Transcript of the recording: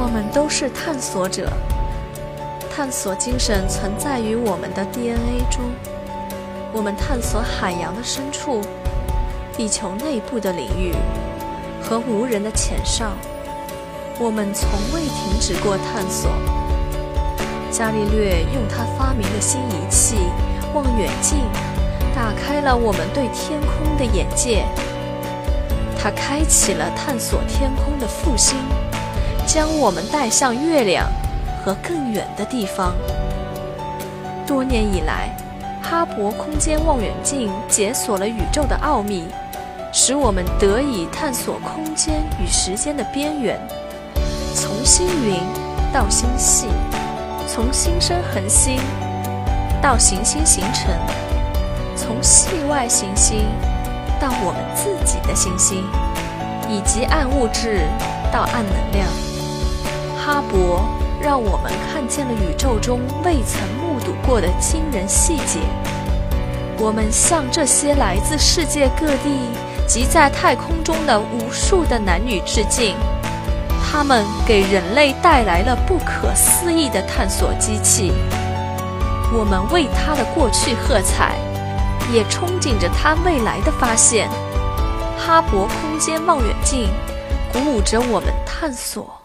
我们都是探索者，探索精神存在于我们的 DNA 中。我们探索海洋的深处、地球内部的领域和无人的浅上。我们从未停止过探索。伽利略用他发明的新仪器——望远镜，打开了我们对天空的眼界。他开启了探索天空的复兴，将我们带向月亮和更远的地方。多年以来，哈勃空间望远镜解锁了宇宙的奥秘，使我们得以探索空间与时间的边缘，从星云到星系，从新生恒星到行星形成，从系外行星。到我们自己的行星，以及暗物质到暗能量，哈勃让我们看见了宇宙中未曾目睹过的惊人细节。我们向这些来自世界各地及在太空中的无数的男女致敬，他们给人类带来了不可思议的探索机器。我们为他的过去喝彩。也憧憬着他未来的发现。哈勃空间望远镜鼓舞着我们探索。